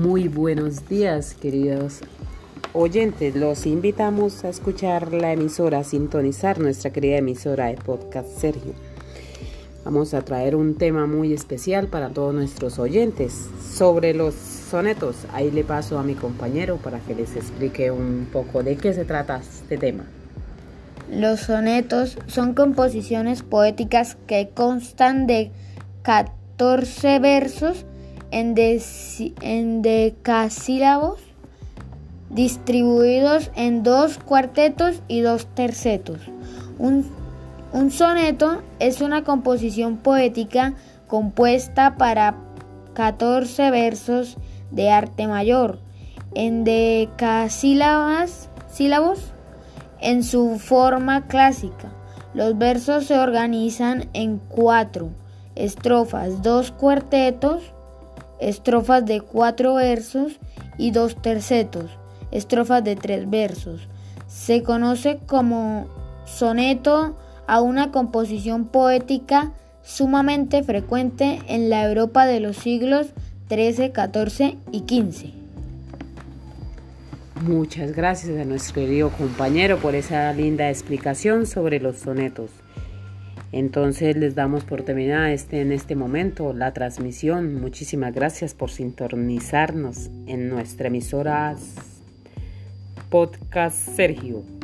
Muy buenos días, queridos oyentes. Los invitamos a escuchar la emisora, a sintonizar nuestra querida emisora de podcast Sergio. Vamos a traer un tema muy especial para todos nuestros oyentes sobre los sonetos. Ahí le paso a mi compañero para que les explique un poco de qué se trata este tema. Los sonetos son composiciones poéticas que constan de 14 versos en, decasílabos distribuidos en dos cuartetos y dos tercetos. Un, un soneto es una composición poética compuesta para 14 versos de arte mayor en decasílabos sílabos en su forma clásica. Los versos se organizan en cuatro estrofas, dos cuartetos, estrofas de cuatro versos y dos tercetos, estrofas de tres versos. Se conoce como soneto a una composición poética sumamente frecuente en la Europa de los siglos XIII, XIV y XV. Muchas gracias a nuestro querido compañero por esa linda explicación sobre los sonetos. Entonces les damos por terminada este, en este momento la transmisión. Muchísimas gracias por sintonizarnos en nuestra emisora Podcast Sergio.